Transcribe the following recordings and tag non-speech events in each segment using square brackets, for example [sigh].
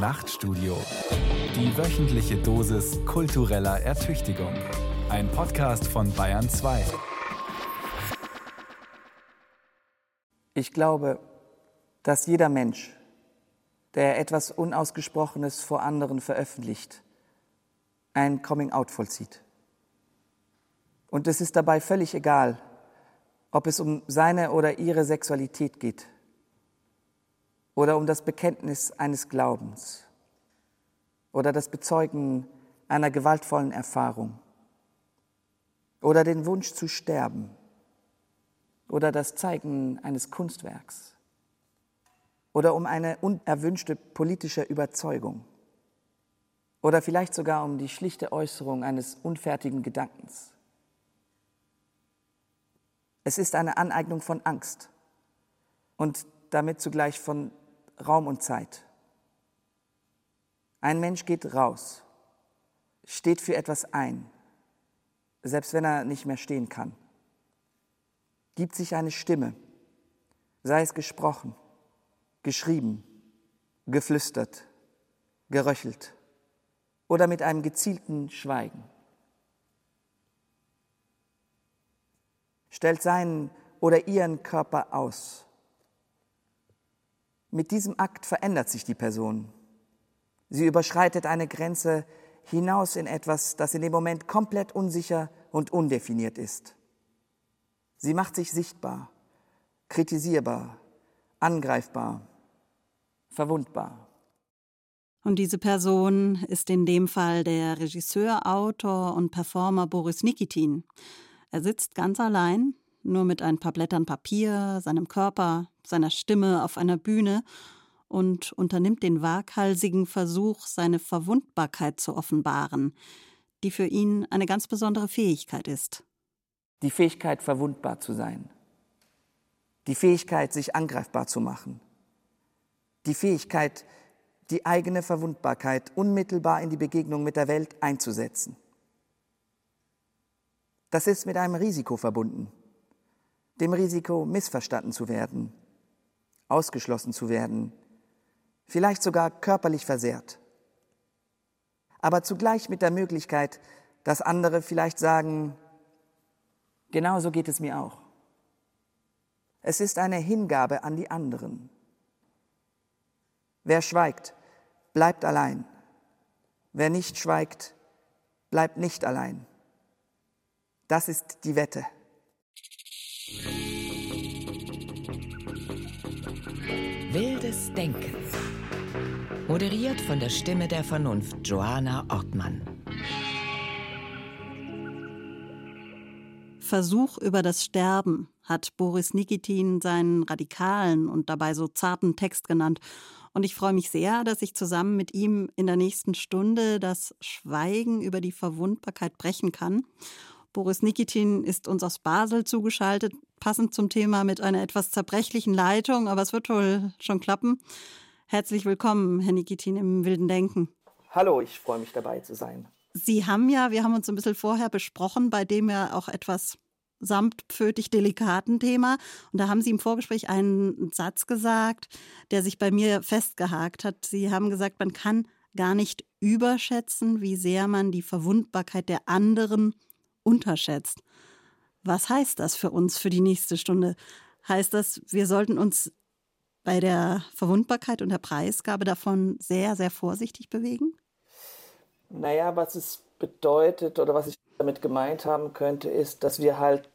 Nachtstudio. Die wöchentliche Dosis kultureller Ertüchtigung. Ein Podcast von Bayern 2. Ich glaube, dass jeder Mensch, der etwas Unausgesprochenes vor anderen veröffentlicht, ein Coming-out vollzieht. Und es ist dabei völlig egal, ob es um seine oder ihre Sexualität geht oder um das Bekenntnis eines Glaubens oder das Bezeugen einer gewaltvollen Erfahrung oder den Wunsch zu sterben oder das Zeigen eines Kunstwerks oder um eine unerwünschte politische Überzeugung oder vielleicht sogar um die schlichte Äußerung eines unfertigen Gedankens. Es ist eine Aneignung von Angst und damit zugleich von Raum und Zeit. Ein Mensch geht raus, steht für etwas ein, selbst wenn er nicht mehr stehen kann, gibt sich eine Stimme, sei es gesprochen, geschrieben, geflüstert, geröchelt oder mit einem gezielten Schweigen. Stellt seinen oder ihren Körper aus mit diesem Akt verändert sich die Person. Sie überschreitet eine Grenze hinaus in etwas, das in dem Moment komplett unsicher und undefiniert ist. Sie macht sich sichtbar, kritisierbar, angreifbar, verwundbar. Und diese Person ist in dem Fall der Regisseur, Autor und Performer Boris Nikitin. Er sitzt ganz allein nur mit ein paar Blättern Papier, seinem Körper, seiner Stimme auf einer Bühne und unternimmt den waghalsigen Versuch, seine Verwundbarkeit zu offenbaren, die für ihn eine ganz besondere Fähigkeit ist. Die Fähigkeit, verwundbar zu sein. Die Fähigkeit, sich angreifbar zu machen. Die Fähigkeit, die eigene Verwundbarkeit unmittelbar in die Begegnung mit der Welt einzusetzen. Das ist mit einem Risiko verbunden dem Risiko, missverstanden zu werden, ausgeschlossen zu werden, vielleicht sogar körperlich versehrt. Aber zugleich mit der Möglichkeit, dass andere vielleicht sagen, genau so geht es mir auch. Es ist eine Hingabe an die anderen. Wer schweigt, bleibt allein. Wer nicht schweigt, bleibt nicht allein. Das ist die Wette. Wildes Denken. Moderiert von der Stimme der Vernunft Johanna Ortmann. Versuch über das Sterben hat Boris Nikitin seinen radikalen und dabei so zarten Text genannt. Und ich freue mich sehr, dass ich zusammen mit ihm in der nächsten Stunde das Schweigen über die Verwundbarkeit brechen kann. Boris Nikitin ist uns aus Basel zugeschaltet passend zum Thema mit einer etwas zerbrechlichen Leitung, aber es wird wohl schon klappen. Herzlich willkommen, Herr Nikitin, im Wilden Denken. Hallo, ich freue mich dabei zu sein. Sie haben ja, wir haben uns ein bisschen vorher besprochen, bei dem ja auch etwas samtpfötig delikaten Thema. Und da haben Sie im Vorgespräch einen Satz gesagt, der sich bei mir festgehakt hat. Sie haben gesagt, man kann gar nicht überschätzen, wie sehr man die Verwundbarkeit der anderen unterschätzt. Was heißt das für uns für die nächste Stunde? Heißt das, wir sollten uns bei der Verwundbarkeit und der Preisgabe davon sehr, sehr vorsichtig bewegen? Naja, was es bedeutet oder was ich damit gemeint haben könnte, ist, dass wir halt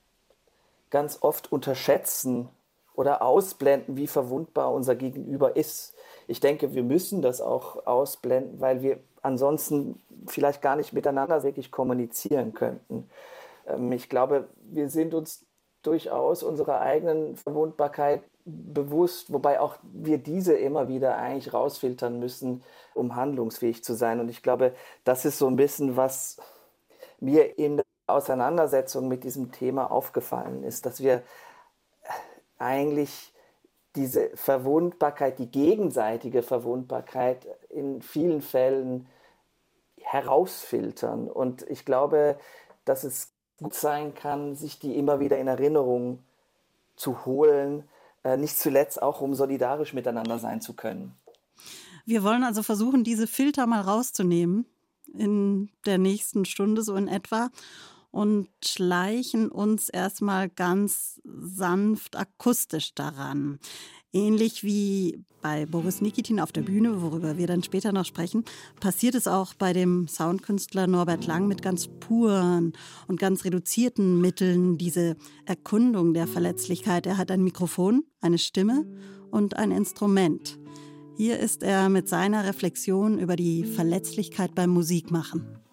ganz oft unterschätzen oder ausblenden, wie verwundbar unser Gegenüber ist. Ich denke, wir müssen das auch ausblenden, weil wir ansonsten vielleicht gar nicht miteinander wirklich kommunizieren könnten. Ähm, ich glaube, wir sind uns durchaus unserer eigenen Verwundbarkeit bewusst, wobei auch wir diese immer wieder eigentlich rausfiltern müssen, um handlungsfähig zu sein. Und ich glaube, das ist so ein bisschen, was mir in der Auseinandersetzung mit diesem Thema aufgefallen ist, dass wir eigentlich diese Verwundbarkeit, die gegenseitige Verwundbarkeit in vielen Fällen herausfiltern. Und ich glaube, dass es gut sein kann, sich die immer wieder in Erinnerung zu holen, äh, nicht zuletzt auch um solidarisch miteinander sein zu können. Wir wollen also versuchen, diese Filter mal rauszunehmen in der nächsten Stunde so in etwa und schleichen uns erstmal ganz sanft akustisch daran. Ähnlich wie bei Boris Nikitin auf der Bühne, worüber wir dann später noch sprechen, passiert es auch bei dem Soundkünstler Norbert Lang mit ganz puren und ganz reduzierten Mitteln, diese Erkundung der Verletzlichkeit. Er hat ein Mikrofon, eine Stimme und ein Instrument. Hier ist er mit seiner Reflexion über die Verletzlichkeit beim Musikmachen.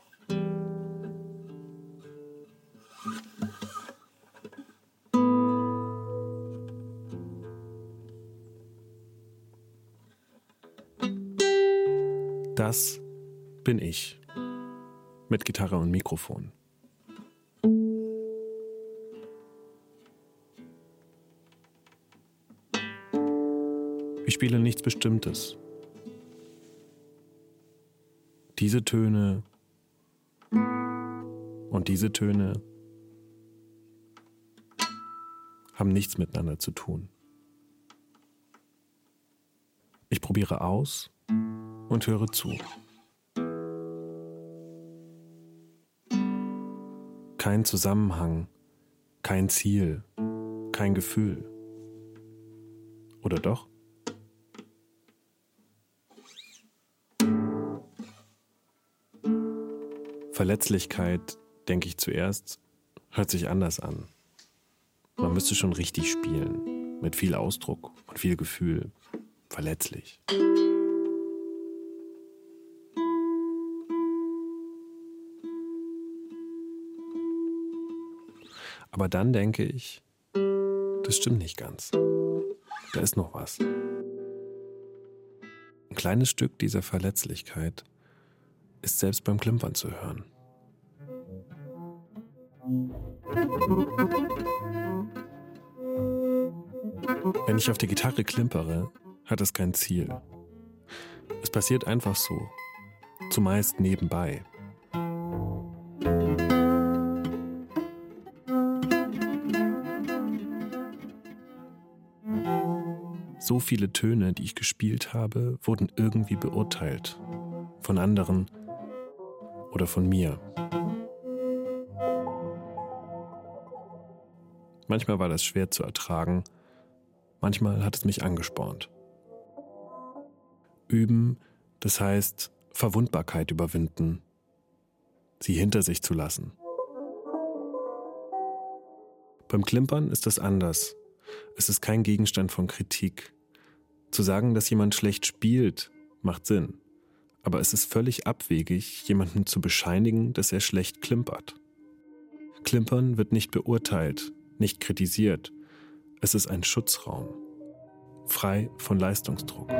Das bin ich. Mit Gitarre und Mikrofon. Ich spiele nichts Bestimmtes. Diese Töne und diese Töne haben nichts miteinander zu tun. Ich probiere aus und höre zu. Kein Zusammenhang, kein Ziel, kein Gefühl. Oder doch? Verletzlichkeit, denke ich zuerst, hört sich anders an. Man müsste schon richtig spielen, mit viel Ausdruck und viel Gefühl, verletzlich. Aber dann denke ich, das stimmt nicht ganz. Da ist noch was. Ein kleines Stück dieser Verletzlichkeit ist selbst beim Klimpern zu hören. Wenn ich auf die Gitarre klimpere, hat es kein Ziel. Es passiert einfach so, zumeist nebenbei. So viele Töne, die ich gespielt habe, wurden irgendwie beurteilt. Von anderen oder von mir. Manchmal war das schwer zu ertragen, manchmal hat es mich angespornt. Üben, das heißt Verwundbarkeit überwinden, sie hinter sich zu lassen. Beim Klimpern ist das anders. Es ist kein Gegenstand von Kritik. Zu sagen, dass jemand schlecht spielt, macht Sinn. Aber es ist völlig abwegig, jemanden zu bescheinigen, dass er schlecht klimpert. Klimpern wird nicht beurteilt, nicht kritisiert. Es ist ein Schutzraum, frei von Leistungsdruck.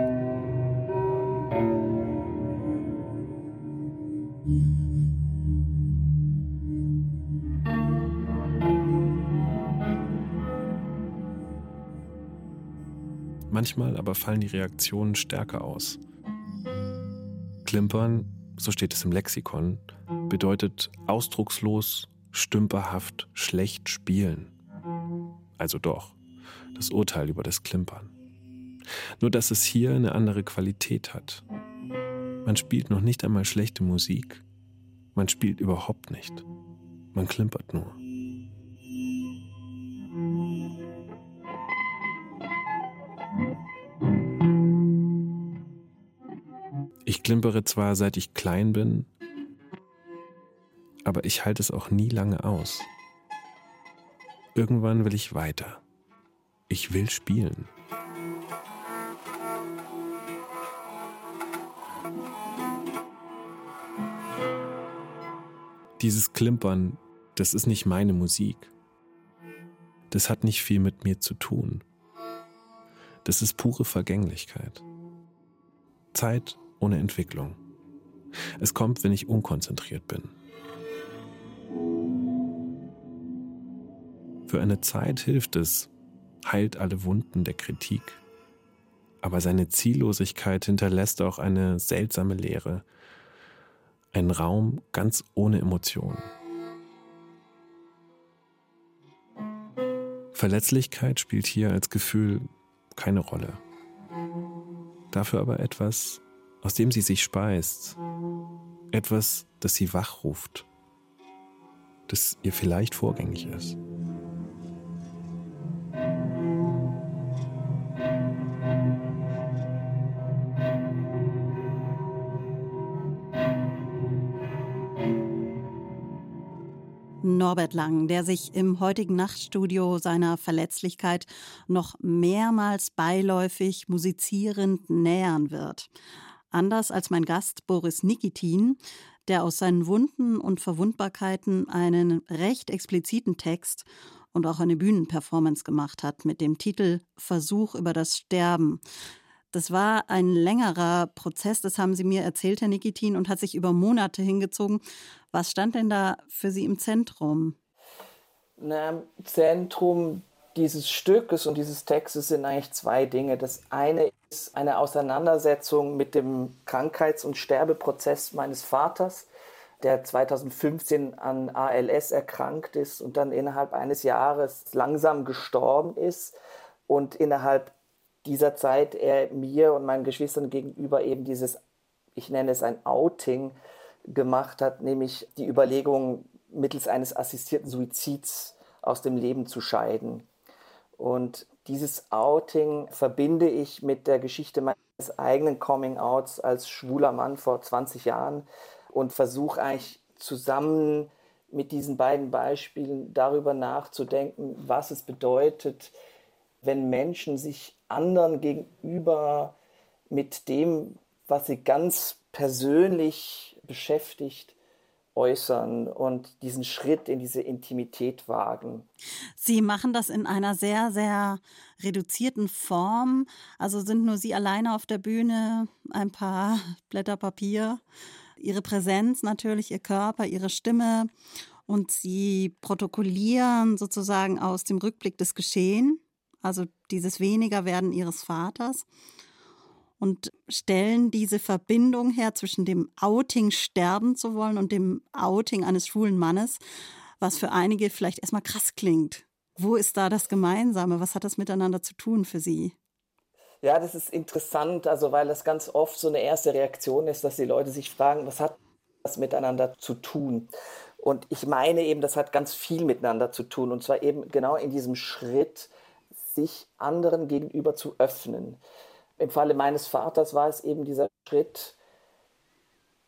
Manchmal aber fallen die Reaktionen stärker aus. Klimpern, so steht es im Lexikon, bedeutet ausdruckslos, stümperhaft, schlecht spielen. Also doch, das Urteil über das Klimpern. Nur dass es hier eine andere Qualität hat. Man spielt noch nicht einmal schlechte Musik. Man spielt überhaupt nicht. Man klimpert nur. Klimpere zwar seit ich klein bin, aber ich halte es auch nie lange aus. Irgendwann will ich weiter. Ich will spielen. Dieses Klimpern, das ist nicht meine Musik. Das hat nicht viel mit mir zu tun. Das ist pure Vergänglichkeit. Zeit ohne Entwicklung. Es kommt, wenn ich unkonzentriert bin. Für eine Zeit hilft es, heilt alle Wunden der Kritik. Aber seine Ziellosigkeit hinterlässt auch eine seltsame Leere, einen Raum ganz ohne Emotionen. Verletzlichkeit spielt hier als Gefühl keine Rolle. Dafür aber etwas aus dem sie sich speist. Etwas, das sie wachruft, das ihr vielleicht vorgängig ist. Norbert Lang, der sich im heutigen Nachtstudio seiner Verletzlichkeit noch mehrmals beiläufig musizierend nähern wird. Anders als mein Gast Boris Nikitin, der aus seinen Wunden und Verwundbarkeiten einen recht expliziten Text und auch eine Bühnenperformance gemacht hat mit dem Titel Versuch über das Sterben. Das war ein längerer Prozess, das haben Sie mir erzählt, Herr Nikitin, und hat sich über Monate hingezogen. Was stand denn da für Sie im Zentrum? Na, Zentrum dieses Stückes und dieses Textes sind eigentlich zwei Dinge. Das eine ist eine Auseinandersetzung mit dem Krankheits- und Sterbeprozess meines Vaters, der 2015 an ALS erkrankt ist und dann innerhalb eines Jahres langsam gestorben ist und innerhalb dieser Zeit er mir und meinen Geschwistern gegenüber eben dieses, ich nenne es ein Outing, gemacht hat, nämlich die Überlegung, mittels eines assistierten Suizids aus dem Leben zu scheiden. Und dieses Outing verbinde ich mit der Geschichte meines eigenen Coming-outs als schwuler Mann vor 20 Jahren und versuche eigentlich zusammen mit diesen beiden Beispielen darüber nachzudenken, was es bedeutet, wenn Menschen sich anderen gegenüber mit dem, was sie ganz persönlich beschäftigt, äußern und diesen Schritt in diese Intimität wagen. Sie machen das in einer sehr, sehr reduzierten Form. Also sind nur Sie alleine auf der Bühne, ein paar [laughs] Blätter Papier, Ihre Präsenz natürlich, Ihr Körper, Ihre Stimme und Sie protokollieren sozusagen aus dem Rückblick des Geschehen also dieses Wenigerwerden ihres Vaters und stellen diese Verbindung her zwischen dem Outing sterben zu wollen und dem Outing eines schwulen Mannes, was für einige vielleicht erstmal krass klingt. Wo ist da das Gemeinsame? Was hat das miteinander zu tun für Sie? Ja, das ist interessant, also weil das ganz oft so eine erste Reaktion ist, dass die Leute sich fragen, was hat das miteinander zu tun? Und ich meine eben, das hat ganz viel miteinander zu tun. Und zwar eben genau in diesem Schritt, sich anderen gegenüber zu öffnen. Im Falle meines Vaters war es eben dieser Schritt,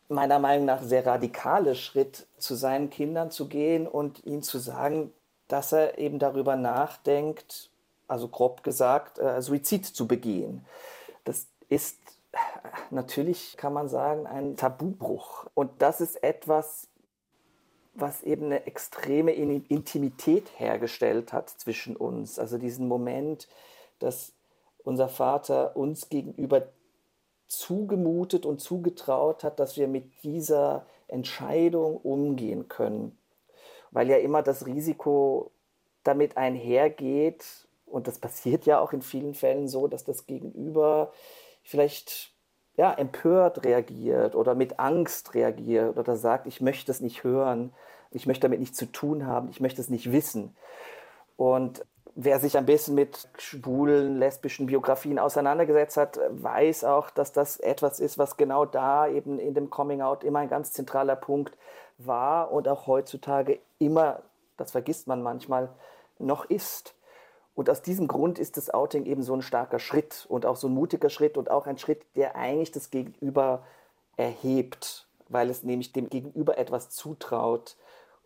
meiner Meinung nach sehr radikale Schritt, zu seinen Kindern zu gehen und ihnen zu sagen, dass er eben darüber nachdenkt, also grob gesagt, äh, Suizid zu begehen. Das ist natürlich, kann man sagen, ein Tabubruch. Und das ist etwas, was eben eine extreme Intimität hergestellt hat zwischen uns. Also diesen Moment, dass unser Vater uns gegenüber zugemutet und zugetraut hat, dass wir mit dieser Entscheidung umgehen können. Weil ja immer das Risiko damit einhergeht, und das passiert ja auch in vielen Fällen so, dass das Gegenüber vielleicht ja, empört reagiert oder mit Angst reagiert oder sagt, ich möchte es nicht hören, ich möchte damit nichts zu tun haben, ich möchte es nicht wissen. Und wer sich ein bisschen mit schwulen, lesbischen Biografien auseinandergesetzt hat, weiß auch, dass das etwas ist, was genau da eben in dem Coming Out immer ein ganz zentraler Punkt war und auch heutzutage immer, das vergisst man manchmal, noch ist. Und aus diesem Grund ist das Outing eben so ein starker Schritt und auch so ein mutiger Schritt und auch ein Schritt, der eigentlich das Gegenüber erhebt, weil es nämlich dem Gegenüber etwas zutraut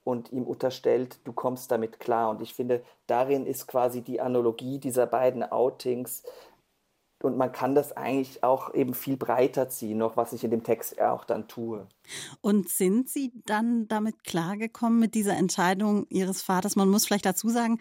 und ihm unterstellt, du kommst damit klar. Und ich finde, darin ist quasi die Analogie dieser beiden Outings. Und man kann das eigentlich auch eben viel breiter ziehen, noch was ich in dem Text auch dann tue. Und sind Sie dann damit klargekommen mit dieser Entscheidung Ihres Vaters? Man muss vielleicht dazu sagen,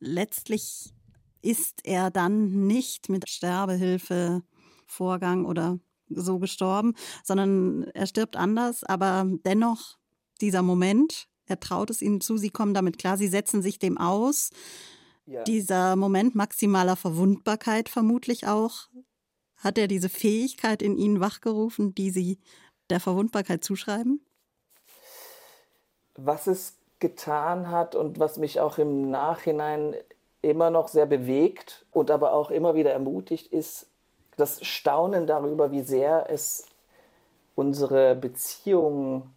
letztlich ist er dann nicht mit Sterbehilfevorgang oder so gestorben, sondern er stirbt anders, aber dennoch dieser Moment, er traut es ihnen zu, sie kommen damit klar, sie setzen sich dem aus. Ja. Dieser Moment maximaler Verwundbarkeit vermutlich auch, hat er diese Fähigkeit in ihnen wachgerufen, die sie der Verwundbarkeit zuschreiben? Was es getan hat und was mich auch im Nachhinein immer noch sehr bewegt und aber auch immer wieder ermutigt, ist das Staunen darüber, wie sehr es unsere Beziehung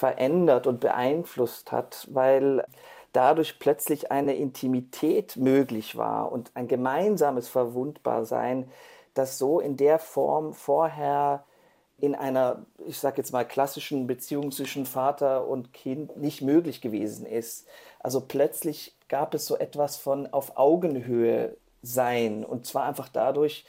verändert und beeinflusst hat, weil dadurch plötzlich eine Intimität möglich war und ein gemeinsames Verwundbarsein, das so in der Form vorher in einer, ich sage jetzt mal, klassischen Beziehung zwischen Vater und Kind nicht möglich gewesen ist. Also plötzlich gab es so etwas von auf Augenhöhe sein und zwar einfach dadurch,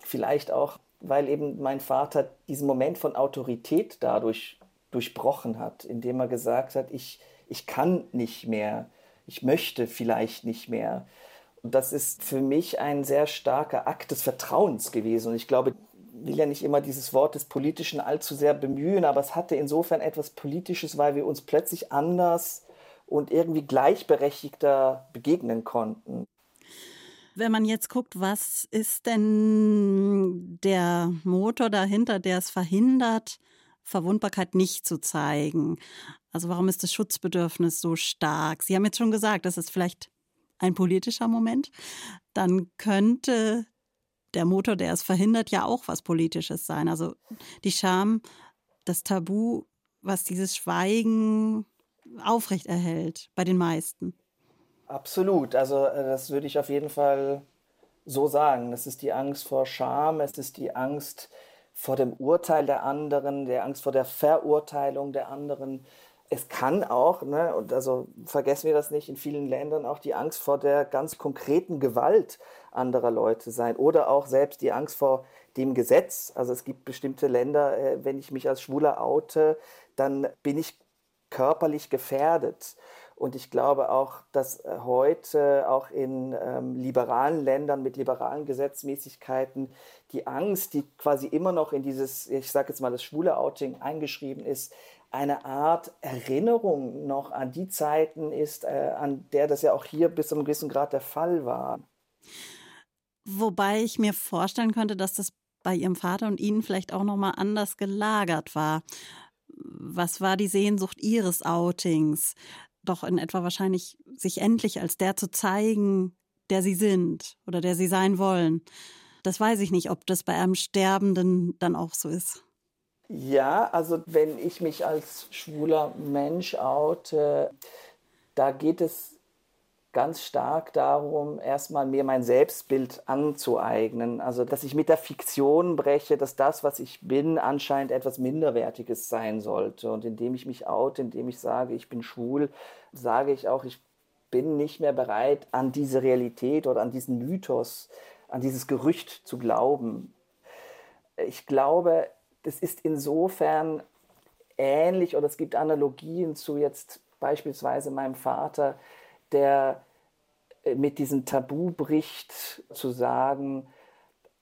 vielleicht auch, weil eben mein Vater diesen Moment von Autorität dadurch durchbrochen hat, indem er gesagt hat, ich, ich kann nicht mehr, ich möchte vielleicht nicht mehr. Und das ist für mich ein sehr starker Akt des Vertrauens gewesen. Und ich glaube, ich will ja nicht immer dieses Wort des Politischen allzu sehr bemühen, aber es hatte insofern etwas Politisches, weil wir uns plötzlich anders und irgendwie gleichberechtigter begegnen konnten. Wenn man jetzt guckt, was ist denn der Motor dahinter, der es verhindert, Verwundbarkeit nicht zu zeigen? Also warum ist das Schutzbedürfnis so stark? Sie haben jetzt schon gesagt, das ist vielleicht ein politischer Moment. Dann könnte der Motor, der es verhindert, ja auch was Politisches sein. Also die Scham, das Tabu, was dieses Schweigen aufrechterhält bei den meisten. Absolut. Also äh, das würde ich auf jeden Fall so sagen. Es ist die Angst vor Scham, es ist die Angst vor dem Urteil der anderen, der Angst vor der Verurteilung der anderen, es kann auch, ne, und also vergessen wir das nicht, in vielen Ländern auch die Angst vor der ganz konkreten Gewalt anderer Leute sein oder auch selbst die Angst vor dem Gesetz. Also es gibt bestimmte Länder, äh, wenn ich mich als Schwuler oute, dann bin ich körperlich gefährdet. Und ich glaube auch, dass äh, heute auch in ähm, liberalen Ländern mit liberalen Gesetzmäßigkeiten die Angst, die quasi immer noch in dieses, ich sage jetzt mal, das schwule Outing eingeschrieben ist, eine Art Erinnerung noch an die Zeiten ist, äh, an der das ja auch hier bis zu einem gewissen Grad der Fall war. Wobei ich mir vorstellen könnte, dass das bei Ihrem Vater und Ihnen vielleicht auch noch mal anders gelagert war. Was war die Sehnsucht Ihres Outings? Doch in etwa wahrscheinlich, sich endlich als der zu zeigen, der Sie sind oder der Sie sein wollen. Das weiß ich nicht, ob das bei einem Sterbenden dann auch so ist. Ja, also wenn ich mich als schwuler Mensch oute, da geht es ganz stark darum, erstmal mir mein Selbstbild anzueignen. Also, dass ich mit der Fiktion breche, dass das, was ich bin, anscheinend etwas Minderwertiges sein sollte. Und indem ich mich oute, indem ich sage, ich bin schwul, sage ich auch, ich bin nicht mehr bereit, an diese Realität oder an diesen Mythos, an dieses Gerücht zu glauben. Ich glaube, das ist insofern ähnlich oder es gibt Analogien zu jetzt beispielsweise meinem Vater, der mit diesem Tabu bricht, zu sagen,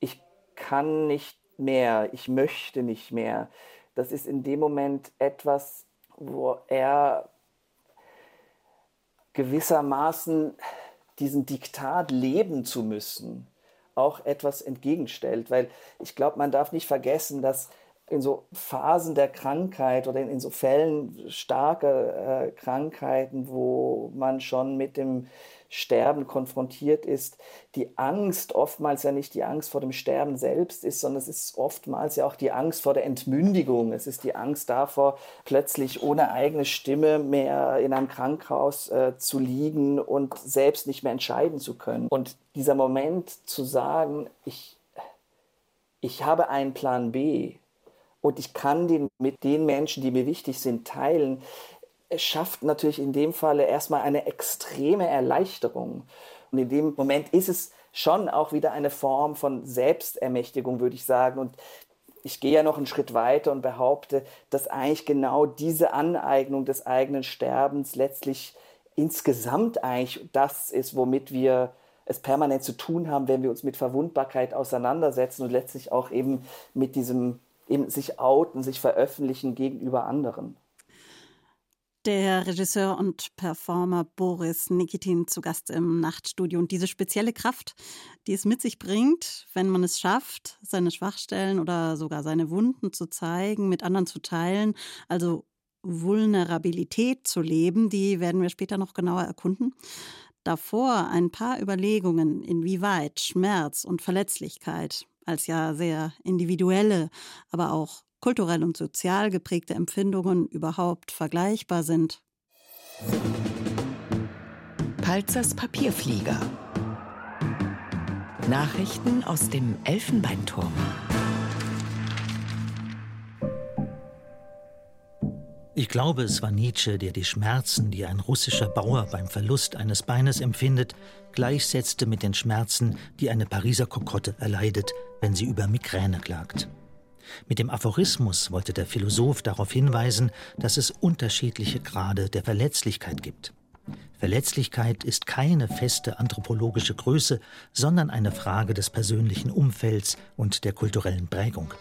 ich kann nicht mehr, ich möchte nicht mehr. Das ist in dem Moment etwas, wo er gewissermaßen diesen Diktat leben zu müssen, auch etwas entgegenstellt. Weil ich glaube, man darf nicht vergessen, dass in so Phasen der Krankheit oder in, in so Fällen starker äh, Krankheiten, wo man schon mit dem Sterben konfrontiert ist, die Angst oftmals ja nicht die Angst vor dem Sterben selbst ist, sondern es ist oftmals ja auch die Angst vor der Entmündigung. Es ist die Angst davor, plötzlich ohne eigene Stimme mehr in einem Krankenhaus äh, zu liegen und selbst nicht mehr entscheiden zu können. Und dieser Moment zu sagen, ich, ich habe einen Plan B, und ich kann den mit den Menschen, die mir wichtig sind, teilen, es schafft natürlich in dem Falle erstmal eine extreme Erleichterung. Und in dem Moment ist es schon auch wieder eine Form von Selbstermächtigung, würde ich sagen. Und ich gehe ja noch einen Schritt weiter und behaupte, dass eigentlich genau diese Aneignung des eigenen Sterbens letztlich insgesamt eigentlich das ist, womit wir es permanent zu tun haben, wenn wir uns mit Verwundbarkeit auseinandersetzen und letztlich auch eben mit diesem eben sich outen, sich veröffentlichen gegenüber anderen. Der Regisseur und Performer Boris Nikitin zu Gast im Nachtstudio. Und diese spezielle Kraft, die es mit sich bringt, wenn man es schafft, seine Schwachstellen oder sogar seine Wunden zu zeigen, mit anderen zu teilen, also Vulnerabilität zu leben, die werden wir später noch genauer erkunden. Davor ein paar Überlegungen, inwieweit Schmerz und Verletzlichkeit als ja sehr individuelle, aber auch kulturell und sozial geprägte Empfindungen überhaupt vergleichbar sind. Palzers Papierflieger. Nachrichten aus dem Elfenbeinturm. Ich glaube, es war Nietzsche, der die Schmerzen, die ein russischer Bauer beim Verlust eines Beines empfindet, gleichsetzte mit den Schmerzen, die eine Pariser Kokotte erleidet, wenn sie über Migräne klagt. Mit dem Aphorismus wollte der Philosoph darauf hinweisen, dass es unterschiedliche Grade der Verletzlichkeit gibt. Verletzlichkeit ist keine feste anthropologische Größe, sondern eine Frage des persönlichen Umfelds und der kulturellen Prägung.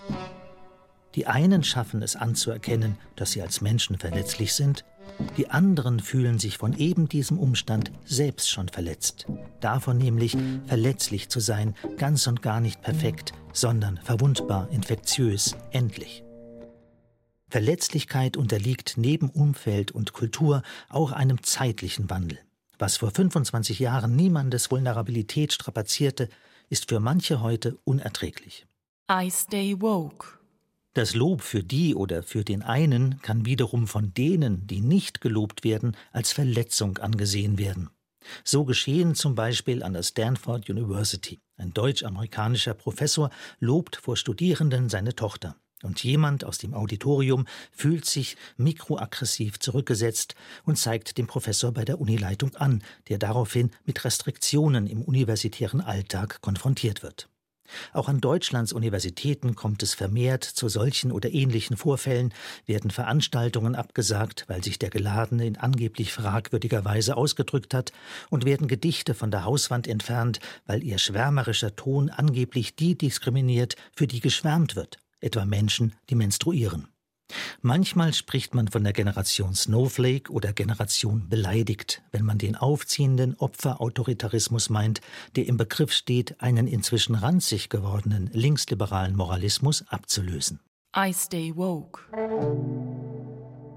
Die einen schaffen es anzuerkennen, dass sie als Menschen verletzlich sind, die anderen fühlen sich von eben diesem Umstand selbst schon verletzt. Davon nämlich, verletzlich zu sein, ganz und gar nicht perfekt, sondern verwundbar, infektiös, endlich. Verletzlichkeit unterliegt neben Umfeld und Kultur auch einem zeitlichen Wandel. Was vor 25 Jahren niemandes Vulnerabilität strapazierte, ist für manche heute unerträglich. I stay woke. Das Lob für die oder für den einen kann wiederum von denen, die nicht gelobt werden, als Verletzung angesehen werden. So geschehen zum Beispiel an der Stanford University. Ein deutsch-amerikanischer Professor lobt vor Studierenden seine Tochter. Und jemand aus dem Auditorium fühlt sich mikroaggressiv zurückgesetzt und zeigt den Professor bei der Unileitung an, der daraufhin mit Restriktionen im universitären Alltag konfrontiert wird. Auch an Deutschlands Universitäten kommt es vermehrt zu solchen oder ähnlichen Vorfällen, werden Veranstaltungen abgesagt, weil sich der Geladene in angeblich fragwürdiger Weise ausgedrückt hat, und werden Gedichte von der Hauswand entfernt, weil ihr schwärmerischer Ton angeblich die diskriminiert, für die geschwärmt wird, etwa Menschen, die menstruieren. Manchmal spricht man von der Generation Snowflake oder Generation beleidigt, wenn man den aufziehenden Opferautoritarismus meint, der im Begriff steht, einen inzwischen ranzig gewordenen linksliberalen Moralismus abzulösen. I stay woke.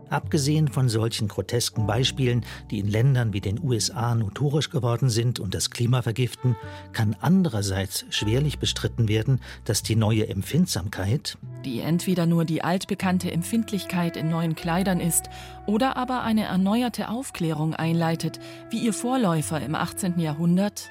Abgesehen von solchen grotesken Beispielen, die in Ländern wie den USA notorisch geworden sind und das Klima vergiften, kann andererseits schwerlich bestritten werden, dass die neue Empfindsamkeit, die entweder nur die altbekannte Empfindlichkeit in neuen Kleidern ist oder aber eine erneuerte Aufklärung einleitet, wie ihr Vorläufer im 18. Jahrhundert,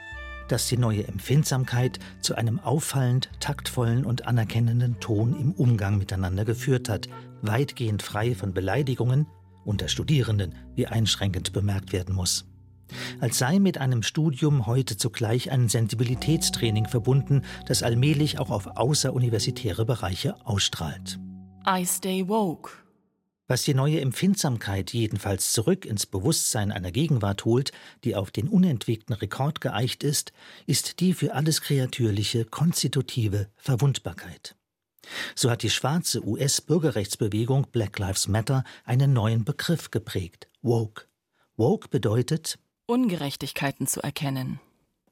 dass die neue Empfindsamkeit zu einem auffallend taktvollen und anerkennenden Ton im Umgang miteinander geführt hat, weitgehend frei von Beleidigungen, unter Studierenden, wie einschränkend bemerkt werden muss. Als sei mit einem Studium heute zugleich ein Sensibilitätstraining verbunden, das allmählich auch auf außeruniversitäre Bereiche ausstrahlt. I stay woke. Was die neue Empfindsamkeit jedenfalls zurück ins Bewusstsein einer Gegenwart holt, die auf den unentwegten Rekord geeicht ist, ist die für alles Kreatürliche konstitutive Verwundbarkeit. So hat die schwarze US-Bürgerrechtsbewegung Black Lives Matter einen neuen Begriff geprägt, Woke. Woke bedeutet Ungerechtigkeiten zu erkennen.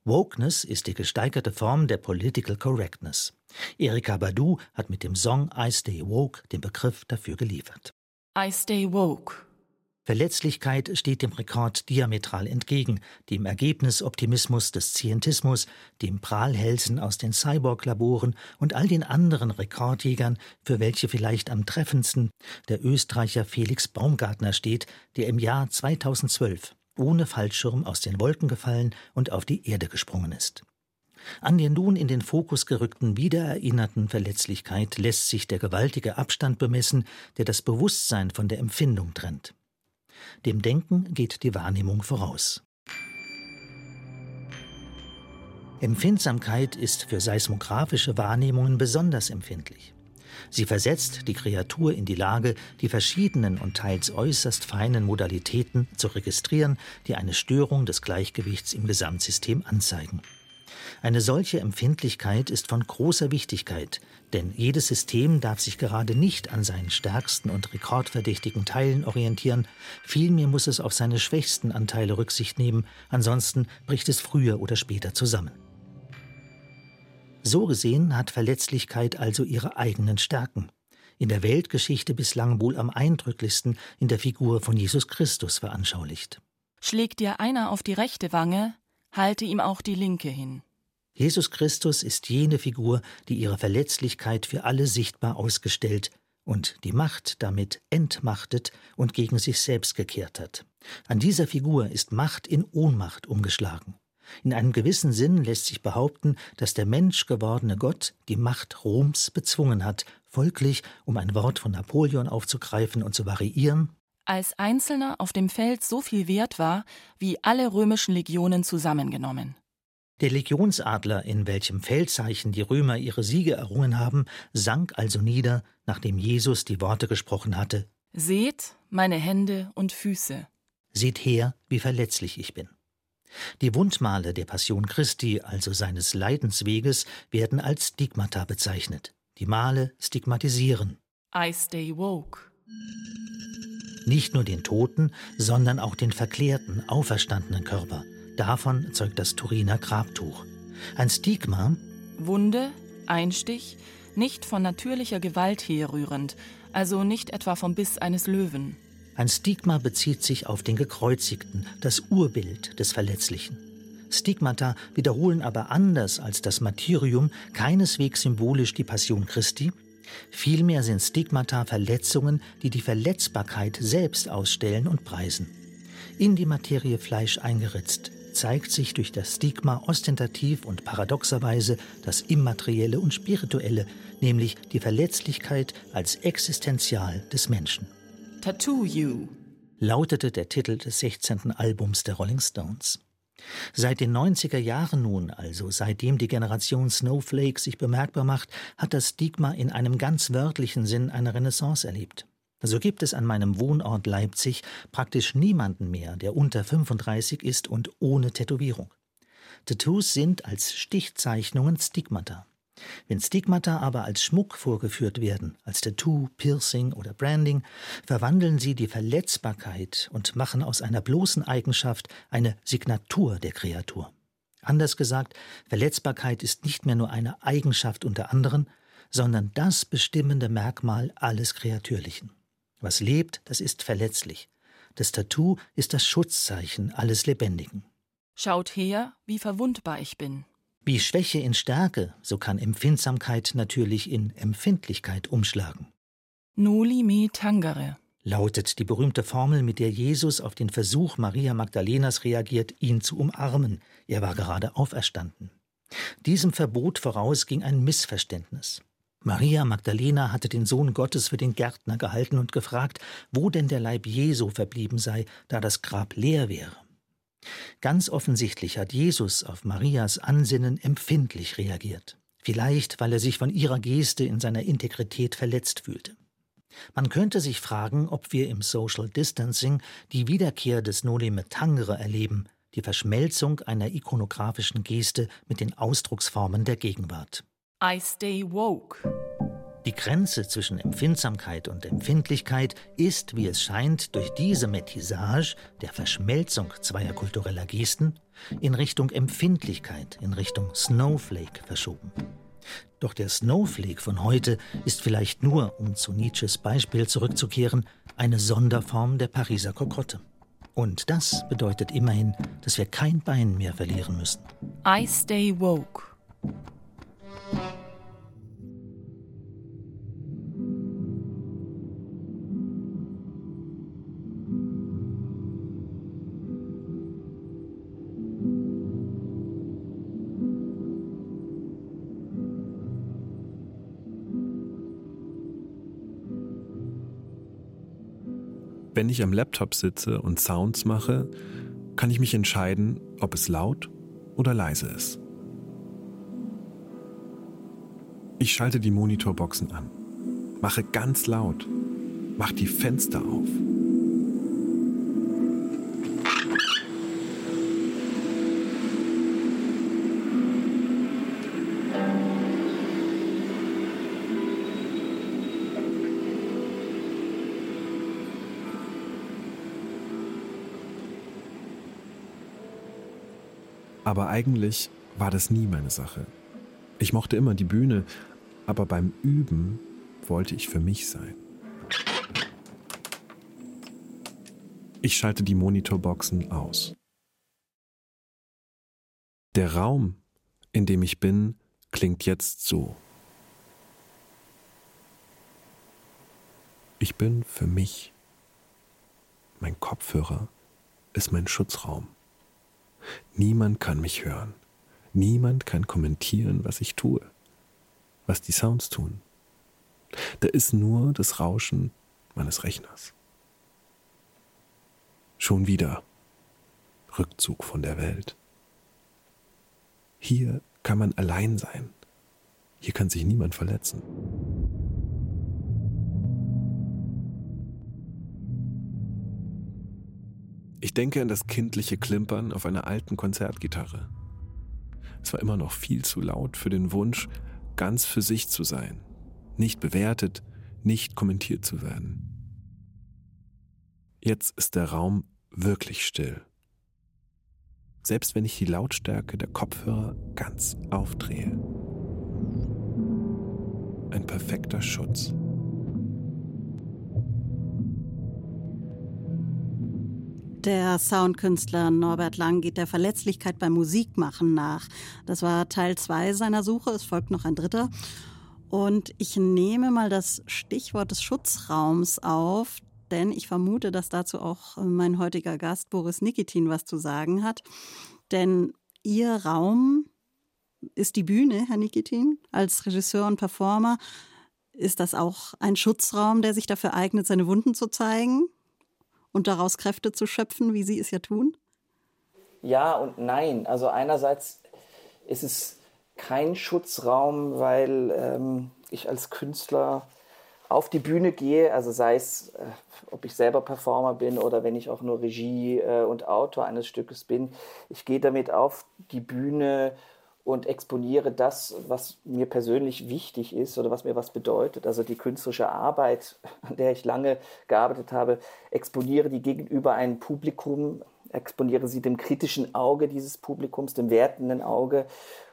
Wokeness ist die gesteigerte Form der Political Correctness. Erika Badu hat mit dem Song I Stay Woke den Begriff dafür geliefert. I stay woke. Verletzlichkeit steht dem Rekord diametral entgegen, dem Ergebnisoptimismus des Scientismus, dem Prahlhälsen aus den Cyborg-Laboren und all den anderen Rekordjägern, für welche vielleicht am treffendsten der Österreicher Felix Baumgartner steht, der im Jahr 2012 ohne Fallschirm aus den Wolken gefallen und auf die Erde gesprungen ist. An der nun in den Fokus gerückten wiedererinnerten Verletzlichkeit lässt sich der gewaltige Abstand bemessen, der das Bewusstsein von der Empfindung trennt. Dem Denken geht die Wahrnehmung voraus. Empfindsamkeit ist für seismografische Wahrnehmungen besonders empfindlich. Sie versetzt die Kreatur in die Lage, die verschiedenen und teils äußerst feinen Modalitäten zu registrieren, die eine Störung des Gleichgewichts im Gesamtsystem anzeigen. Eine solche Empfindlichkeit ist von großer Wichtigkeit, denn jedes System darf sich gerade nicht an seinen stärksten und rekordverdächtigen Teilen orientieren, vielmehr muss es auf seine schwächsten Anteile Rücksicht nehmen, ansonsten bricht es früher oder später zusammen. So gesehen hat Verletzlichkeit also ihre eigenen Stärken. In der Weltgeschichte bislang wohl am eindrücklichsten in der Figur von Jesus Christus veranschaulicht. Schlägt dir einer auf die rechte Wange, halte ihm auch die linke hin. Jesus Christus ist jene Figur, die ihre Verletzlichkeit für alle sichtbar ausgestellt und die Macht damit entmachtet und gegen sich selbst gekehrt hat. An dieser Figur ist Macht in Ohnmacht umgeschlagen. In einem gewissen Sinn lässt sich behaupten, dass der menschgewordene Gott die Macht Roms bezwungen hat, folglich, um ein Wort von Napoleon aufzugreifen und zu variieren, als Einzelner auf dem Feld so viel wert war wie alle römischen Legionen zusammengenommen. Der Legionsadler, in welchem Feldzeichen die Römer ihre Siege errungen haben, sank also nieder, nachdem Jesus die Worte gesprochen hatte Seht meine Hände und Füße. Seht her, wie verletzlich ich bin. Die Wundmale der Passion Christi, also seines Leidensweges, werden als Stigmata bezeichnet. Die Male stigmatisieren. I stay woke. Nicht nur den toten, sondern auch den verklärten, auferstandenen Körper. Davon zeugt das Turiner Grabtuch. Ein Stigma. Wunde, Einstich, nicht von natürlicher Gewalt herrührend, also nicht etwa vom Biss eines Löwen. Ein Stigma bezieht sich auf den Gekreuzigten, das Urbild des Verletzlichen. Stigmata wiederholen aber anders als das Martyrium keineswegs symbolisch die Passion Christi, vielmehr sind Stigmata Verletzungen, die die Verletzbarkeit selbst ausstellen und preisen. In die Materie Fleisch eingeritzt, zeigt sich durch das Stigma ostentativ und paradoxerweise das Immaterielle und Spirituelle, nämlich die Verletzlichkeit als existenzial des Menschen. Tattoo You lautete der Titel des 16. Albums der Rolling Stones. Seit den 90er Jahren nun, also seitdem die Generation Snowflake sich bemerkbar macht, hat das Stigma in einem ganz wörtlichen Sinn eine Renaissance erlebt. So gibt es an meinem Wohnort Leipzig praktisch niemanden mehr, der unter 35 ist und ohne Tätowierung. Tattoos sind als Stichzeichnungen Stigmata. Wenn Stigmata aber als Schmuck vorgeführt werden, als Tattoo, Piercing oder Branding, verwandeln sie die Verletzbarkeit und machen aus einer bloßen Eigenschaft eine Signatur der Kreatur. Anders gesagt, Verletzbarkeit ist nicht mehr nur eine Eigenschaft unter anderen, sondern das bestimmende Merkmal alles Kreatürlichen. Was lebt, das ist verletzlich. Das Tattoo ist das Schutzzeichen alles Lebendigen. Schaut her, wie verwundbar ich bin. Wie Schwäche in Stärke, so kann Empfindsamkeit natürlich in Empfindlichkeit umschlagen. Noli me tangere lautet die berühmte Formel, mit der Jesus auf den Versuch Maria Magdalenas reagiert, ihn zu umarmen. Er war gerade auferstanden. Diesem Verbot voraus ging ein Missverständnis. Maria Magdalena hatte den Sohn Gottes für den Gärtner gehalten und gefragt, wo denn der Leib Jesu verblieben sei, da das Grab leer wäre. Ganz offensichtlich hat Jesus auf Marias Ansinnen empfindlich reagiert. Vielleicht, weil er sich von ihrer Geste in seiner Integrität verletzt fühlte. Man könnte sich fragen, ob wir im Social Distancing die Wiederkehr des Noli me tangere erleben, die Verschmelzung einer ikonografischen Geste mit den Ausdrucksformen der Gegenwart. I stay woke. Die Grenze zwischen Empfindsamkeit und Empfindlichkeit ist, wie es scheint, durch diese Metisage der Verschmelzung zweier kultureller Gesten in Richtung Empfindlichkeit, in Richtung Snowflake verschoben. Doch der Snowflake von heute ist vielleicht nur, um zu Nietzsches Beispiel zurückzukehren, eine Sonderform der Pariser Kokotte. Und das bedeutet immerhin, dass wir kein Bein mehr verlieren müssen. I stay woke. Wenn ich am Laptop sitze und Sounds mache, kann ich mich entscheiden, ob es laut oder leise ist. Ich schalte die Monitorboxen an, mache ganz laut, mache die Fenster auf. Aber eigentlich war das nie meine Sache. Ich mochte immer die Bühne, aber beim Üben wollte ich für mich sein. Ich schalte die Monitorboxen aus. Der Raum, in dem ich bin, klingt jetzt so. Ich bin für mich. Mein Kopfhörer ist mein Schutzraum. Niemand kann mich hören. Niemand kann kommentieren, was ich tue, was die Sounds tun. Da ist nur das Rauschen meines Rechners. Schon wieder Rückzug von der Welt. Hier kann man allein sein. Hier kann sich niemand verletzen. Ich denke an das kindliche Klimpern auf einer alten Konzertgitarre. Es war immer noch viel zu laut für den Wunsch, ganz für sich zu sein, nicht bewertet, nicht kommentiert zu werden. Jetzt ist der Raum wirklich still. Selbst wenn ich die Lautstärke der Kopfhörer ganz aufdrehe. Ein perfekter Schutz. Der Soundkünstler Norbert Lang geht der Verletzlichkeit beim Musikmachen nach. Das war Teil zwei seiner Suche. Es folgt noch ein dritter. Und ich nehme mal das Stichwort des Schutzraums auf, denn ich vermute, dass dazu auch mein heutiger Gast Boris Nikitin was zu sagen hat. Denn Ihr Raum ist die Bühne, Herr Nikitin, als Regisseur und Performer. Ist das auch ein Schutzraum, der sich dafür eignet, seine Wunden zu zeigen? Und daraus Kräfte zu schöpfen, wie Sie es ja tun? Ja und nein. Also einerseits ist es kein Schutzraum, weil ähm, ich als Künstler auf die Bühne gehe, also sei es, äh, ob ich selber Performer bin oder wenn ich auch nur Regie äh, und Autor eines Stückes bin. Ich gehe damit auf die Bühne und exponiere das, was mir persönlich wichtig ist oder was mir was bedeutet. Also die künstlerische Arbeit, an der ich lange gearbeitet habe, exponiere die gegenüber einem Publikum, exponiere sie dem kritischen Auge dieses Publikums, dem wertenden Auge.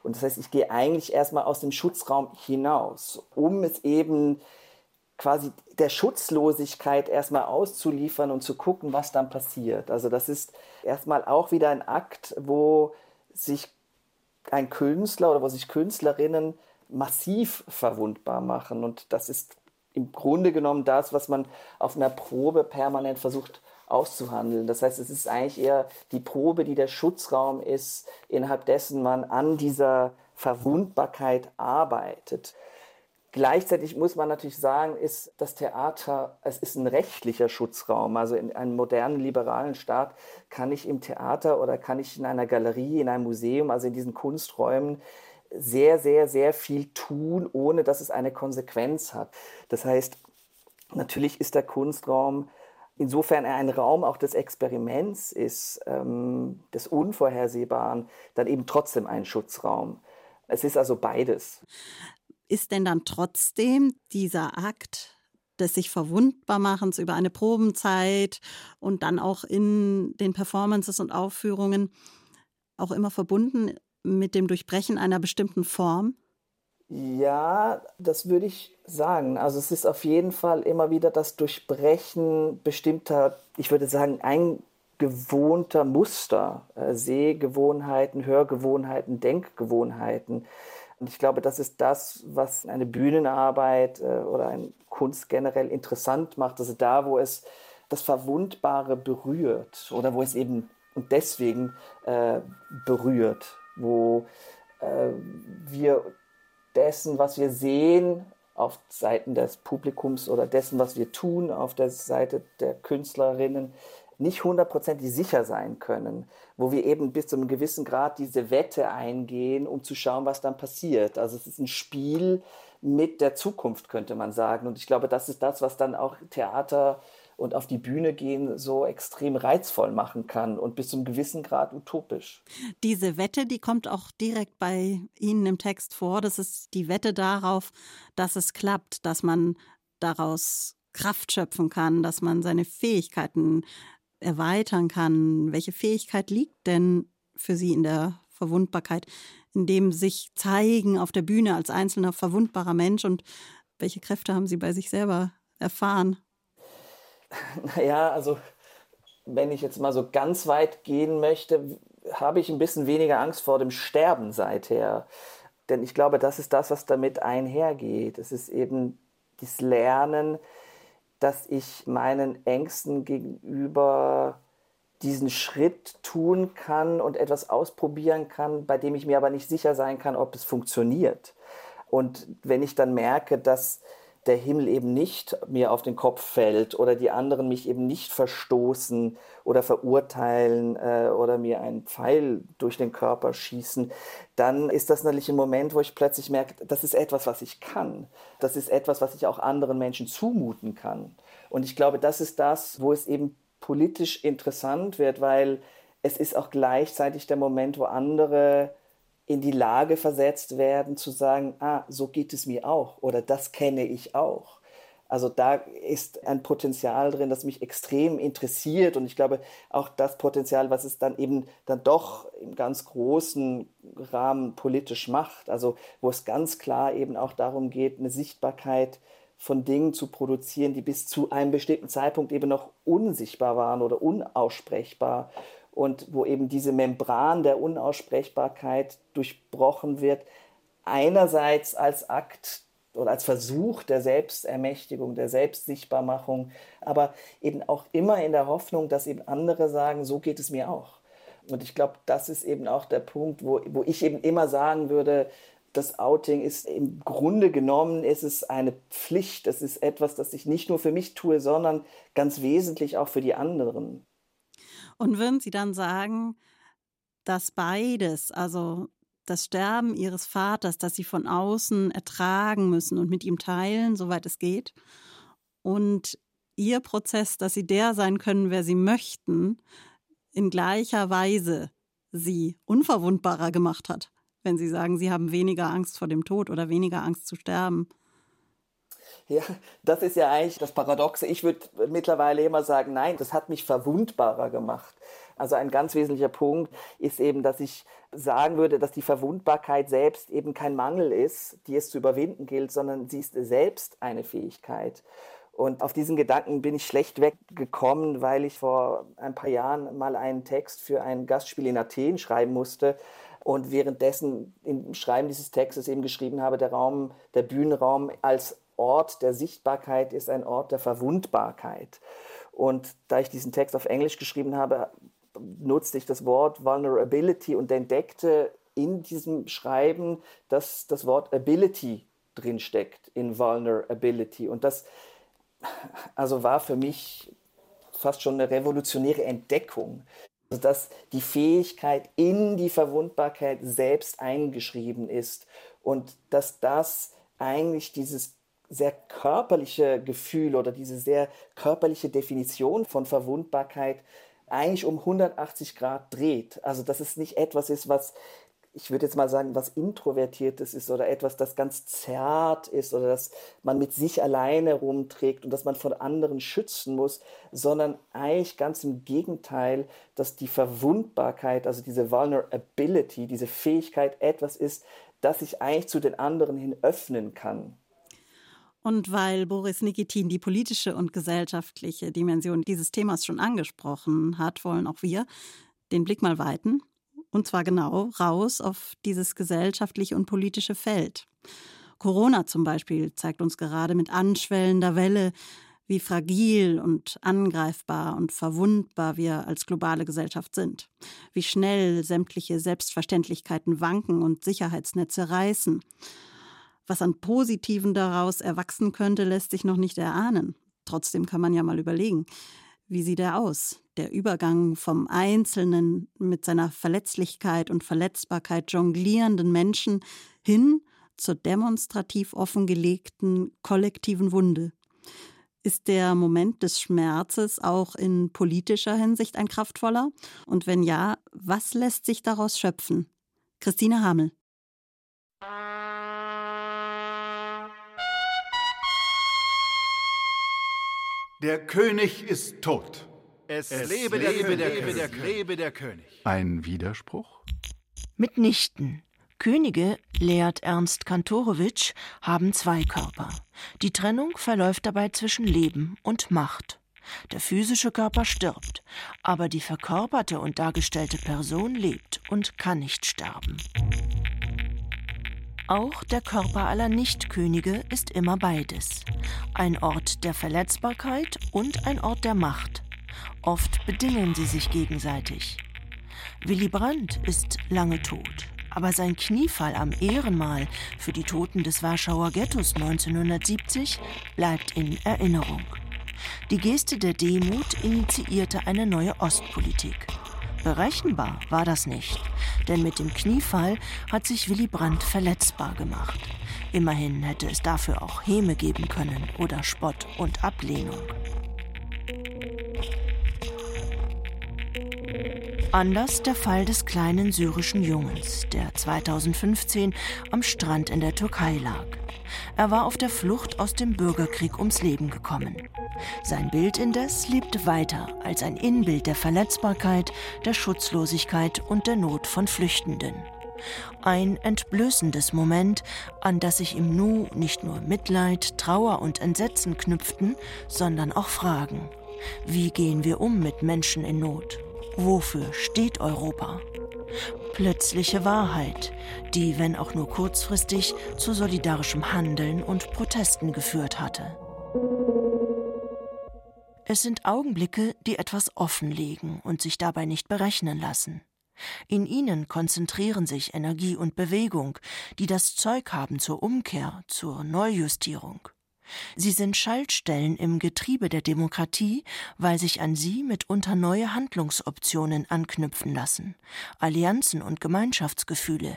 Und das heißt, ich gehe eigentlich erstmal aus dem Schutzraum hinaus, um es eben quasi der Schutzlosigkeit erstmal auszuliefern und zu gucken, was dann passiert. Also das ist erstmal auch wieder ein Akt, wo sich ein Künstler oder wo sich Künstlerinnen massiv verwundbar machen. Und das ist im Grunde genommen das, was man auf einer Probe permanent versucht auszuhandeln. Das heißt, es ist eigentlich eher die Probe, die der Schutzraum ist, innerhalb dessen man an dieser Verwundbarkeit arbeitet. Gleichzeitig muss man natürlich sagen, ist das Theater, es ist ein rechtlicher Schutzraum. Also in einem modernen liberalen Staat kann ich im Theater oder kann ich in einer Galerie, in einem Museum, also in diesen Kunsträumen sehr, sehr, sehr viel tun, ohne dass es eine Konsequenz hat. Das heißt, natürlich ist der Kunstraum insofern er ein Raum auch des Experiments ist, ähm, des Unvorhersehbaren, dann eben trotzdem ein Schutzraum. Es ist also beides ist denn dann trotzdem dieser Akt des sich verwundbar machens über eine Probenzeit und dann auch in den Performances und Aufführungen auch immer verbunden mit dem Durchbrechen einer bestimmten Form? Ja, das würde ich sagen. Also es ist auf jeden Fall immer wieder das Durchbrechen bestimmter, ich würde sagen, eingewohnter Muster, äh, Sehgewohnheiten, Hörgewohnheiten, Denkgewohnheiten. Und ich glaube, das ist das, was eine Bühnenarbeit äh, oder eine Kunst generell interessant macht. Also da, wo es das Verwundbare berührt oder wo es eben und deswegen äh, berührt, wo äh, wir dessen, was wir sehen, auf Seiten des Publikums oder dessen, was wir tun, auf der Seite der Künstlerinnen, nicht hundertprozentig sicher sein können, wo wir eben bis zu einem gewissen Grad diese Wette eingehen, um zu schauen, was dann passiert. Also es ist ein Spiel mit der Zukunft, könnte man sagen. Und ich glaube, das ist das, was dann auch Theater und auf die Bühne gehen so extrem reizvoll machen kann und bis zu einem gewissen Grad utopisch. Diese Wette, die kommt auch direkt bei Ihnen im Text vor. Das ist die Wette darauf, dass es klappt, dass man daraus Kraft schöpfen kann, dass man seine Fähigkeiten erweitern kann. Welche Fähigkeit liegt denn für Sie in der Verwundbarkeit, in dem sich zeigen auf der Bühne als einzelner verwundbarer Mensch und welche Kräfte haben Sie bei sich selber erfahren? [laughs] Naja, also wenn ich jetzt mal so ganz weit gehen möchte, habe ich ein bisschen weniger Angst vor dem Sterben seither. Denn ich glaube, das ist das, was damit einhergeht. Es ist eben das Lernen, dass ich meinen Ängsten gegenüber diesen Schritt tun kann und etwas ausprobieren kann, bei dem ich mir aber nicht sicher sein kann, ob es funktioniert. Und wenn ich dann merke, dass der Himmel eben nicht mir auf den Kopf fällt oder die anderen mich eben nicht verstoßen oder verurteilen äh, oder mir einen Pfeil durch den Körper schießen, dann ist das natürlich ein Moment, wo ich plötzlich merke, das ist etwas, was ich kann. Das ist etwas, was ich auch anderen Menschen zumuten kann. Und ich glaube, das ist das, wo es eben politisch interessant wird, weil es ist auch gleichzeitig der Moment, wo andere in die Lage versetzt werden zu sagen, ah, so geht es mir auch oder das kenne ich auch. Also da ist ein Potenzial drin, das mich extrem interessiert und ich glaube auch das Potenzial, was es dann eben dann doch im ganz großen Rahmen politisch macht, also wo es ganz klar eben auch darum geht, eine Sichtbarkeit von Dingen zu produzieren, die bis zu einem bestimmten Zeitpunkt eben noch unsichtbar waren oder unaussprechbar und wo eben diese Membran der Unaussprechbarkeit durchbrochen wird, einerseits als Akt oder als Versuch der Selbstermächtigung, der Selbstsichtbarmachung, aber eben auch immer in der Hoffnung, dass eben andere sagen, so geht es mir auch. Und ich glaube, das ist eben auch der Punkt, wo, wo ich eben immer sagen würde, das Outing ist im Grunde genommen ist es eine Pflicht. Es ist etwas, das ich nicht nur für mich tue, sondern ganz wesentlich auch für die anderen. Und würden Sie dann sagen, dass beides, also das Sterben Ihres Vaters, das Sie von außen ertragen müssen und mit ihm teilen, soweit es geht, und Ihr Prozess, dass Sie der sein können, wer Sie möchten, in gleicher Weise Sie unverwundbarer gemacht hat, wenn Sie sagen, Sie haben weniger Angst vor dem Tod oder weniger Angst zu sterben. [laughs] Ja, das ist ja eigentlich das Paradoxe. Ich würde mittlerweile immer sagen, nein, das hat mich verwundbarer gemacht. Also ein ganz wesentlicher Punkt ist eben, dass ich sagen würde, dass die Verwundbarkeit selbst eben kein Mangel ist, die es zu überwinden gilt, sondern sie ist selbst eine Fähigkeit. Und auf diesen Gedanken bin ich schlecht weggekommen, weil ich vor ein paar Jahren mal einen Text für ein Gastspiel in Athen schreiben musste und währenddessen im Schreiben dieses Textes eben geschrieben habe, der Raum, der Bühnenraum als Ort der Sichtbarkeit ist ein Ort der Verwundbarkeit. Und da ich diesen Text auf Englisch geschrieben habe, nutzte ich das Wort Vulnerability und entdeckte in diesem Schreiben, dass das Wort Ability drinsteckt in Vulnerability. Und das also war für mich fast schon eine revolutionäre Entdeckung, also dass die Fähigkeit in die Verwundbarkeit selbst eingeschrieben ist und dass das eigentlich dieses sehr körperliche Gefühl oder diese sehr körperliche Definition von Verwundbarkeit eigentlich um 180 Grad dreht. Also dass es nicht etwas ist, was ich würde jetzt mal sagen, was Introvertiertes ist oder etwas, das ganz zart ist oder das man mit sich alleine rumträgt und das man von anderen schützen muss, sondern eigentlich ganz im Gegenteil, dass die Verwundbarkeit, also diese Vulnerability, diese Fähigkeit etwas ist, das sich eigentlich zu den anderen hin öffnen kann. Und weil Boris Nikitin die politische und gesellschaftliche Dimension dieses Themas schon angesprochen hat, wollen auch wir den Blick mal weiten. Und zwar genau raus auf dieses gesellschaftliche und politische Feld. Corona zum Beispiel zeigt uns gerade mit anschwellender Welle, wie fragil und angreifbar und verwundbar wir als globale Gesellschaft sind, wie schnell sämtliche Selbstverständlichkeiten wanken und Sicherheitsnetze reißen was an Positiven daraus erwachsen könnte, lässt sich noch nicht erahnen. Trotzdem kann man ja mal überlegen, wie sieht er aus? Der Übergang vom einzelnen, mit seiner Verletzlichkeit und Verletzbarkeit jonglierenden Menschen hin zur demonstrativ offengelegten kollektiven Wunde. Ist der Moment des Schmerzes auch in politischer Hinsicht ein kraftvoller? Und wenn ja, was lässt sich daraus schöpfen? Christine Hamel. Der König ist tot. Es, es lebe, der, lebe, der, lebe, der, lebe der König. Ein Widerspruch? Mitnichten. Könige, lehrt Ernst Kantorowitsch, haben zwei Körper. Die Trennung verläuft dabei zwischen Leben und Macht. Der physische Körper stirbt, aber die verkörperte und dargestellte Person lebt und kann nicht sterben. Auch der Körper aller Nichtkönige ist immer beides. Ein Ort der Verletzbarkeit und ein Ort der Macht. Oft bedingen sie sich gegenseitig. Willy Brandt ist lange tot, aber sein Kniefall am Ehrenmal für die Toten des Warschauer Ghettos 1970 bleibt in Erinnerung. Die Geste der Demut initiierte eine neue Ostpolitik. Berechenbar war das nicht, denn mit dem Kniefall hat sich Willy Brandt verletzbar gemacht. Immerhin hätte es dafür auch Häme geben können oder Spott und Ablehnung. Anders der Fall des kleinen syrischen Jungens, der 2015 am Strand in der Türkei lag. Er war auf der Flucht aus dem Bürgerkrieg ums Leben gekommen. Sein Bild indes lebt weiter als ein Inbild der Verletzbarkeit, der Schutzlosigkeit und der Not von Flüchtenden. Ein entblößendes Moment, an das sich im Nu nicht nur Mitleid, Trauer und Entsetzen knüpften, sondern auch Fragen. Wie gehen wir um mit Menschen in Not? Wofür steht Europa? Plötzliche Wahrheit, die, wenn auch nur kurzfristig, zu solidarischem Handeln und Protesten geführt hatte. Es sind Augenblicke, die etwas offenlegen und sich dabei nicht berechnen lassen. In ihnen konzentrieren sich Energie und Bewegung, die das Zeug haben zur Umkehr, zur Neujustierung. Sie sind Schaltstellen im Getriebe der Demokratie, weil sich an sie mitunter neue Handlungsoptionen anknüpfen lassen, Allianzen und Gemeinschaftsgefühle.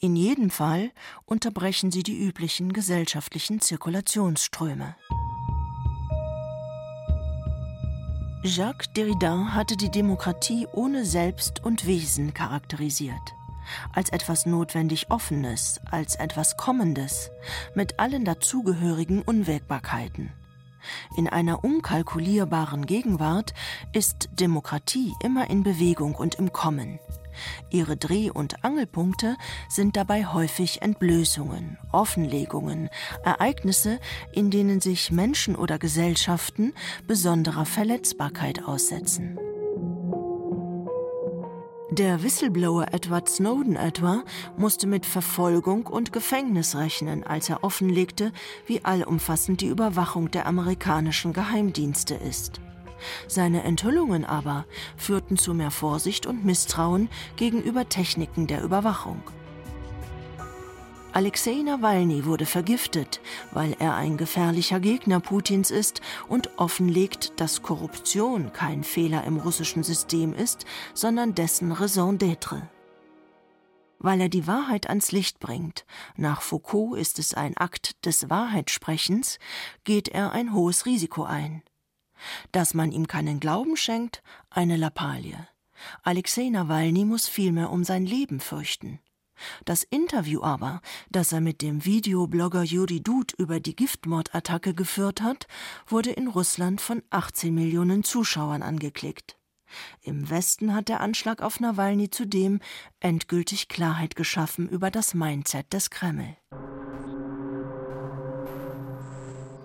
In jedem Fall unterbrechen sie die üblichen gesellschaftlichen Zirkulationsströme. Jacques Derrida hatte die Demokratie ohne Selbst und Wesen charakterisiert. Als etwas notwendig Offenes, als etwas Kommendes, mit allen dazugehörigen Unwägbarkeiten. In einer unkalkulierbaren Gegenwart ist Demokratie immer in Bewegung und im Kommen, Ihre Dreh- und Angelpunkte sind dabei häufig Entblößungen, Offenlegungen, Ereignisse, in denen sich Menschen oder Gesellschaften besonderer Verletzbarkeit aussetzen. Der Whistleblower Edward Snowden etwa musste mit Verfolgung und Gefängnis rechnen, als er offenlegte, wie allumfassend die Überwachung der amerikanischen Geheimdienste ist. Seine Enthüllungen aber führten zu mehr Vorsicht und Misstrauen gegenüber Techniken der Überwachung. Alexei Nawalny wurde vergiftet, weil er ein gefährlicher Gegner Putins ist und offenlegt, dass Korruption kein Fehler im russischen System ist, sondern dessen Raison d'être. Weil er die Wahrheit ans Licht bringt, nach Foucault ist es ein Akt des Wahrheitssprechens, geht er ein hohes Risiko ein. Dass man ihm keinen Glauben schenkt, eine Lappalie. Alexei Nawalny muss vielmehr um sein Leben fürchten. Das Interview aber, das er mit dem Videoblogger Juri Dud über die Giftmordattacke geführt hat, wurde in Russland von 18 Millionen Zuschauern angeklickt. Im Westen hat der Anschlag auf Nawalny zudem endgültig Klarheit geschaffen über das Mindset des Kreml.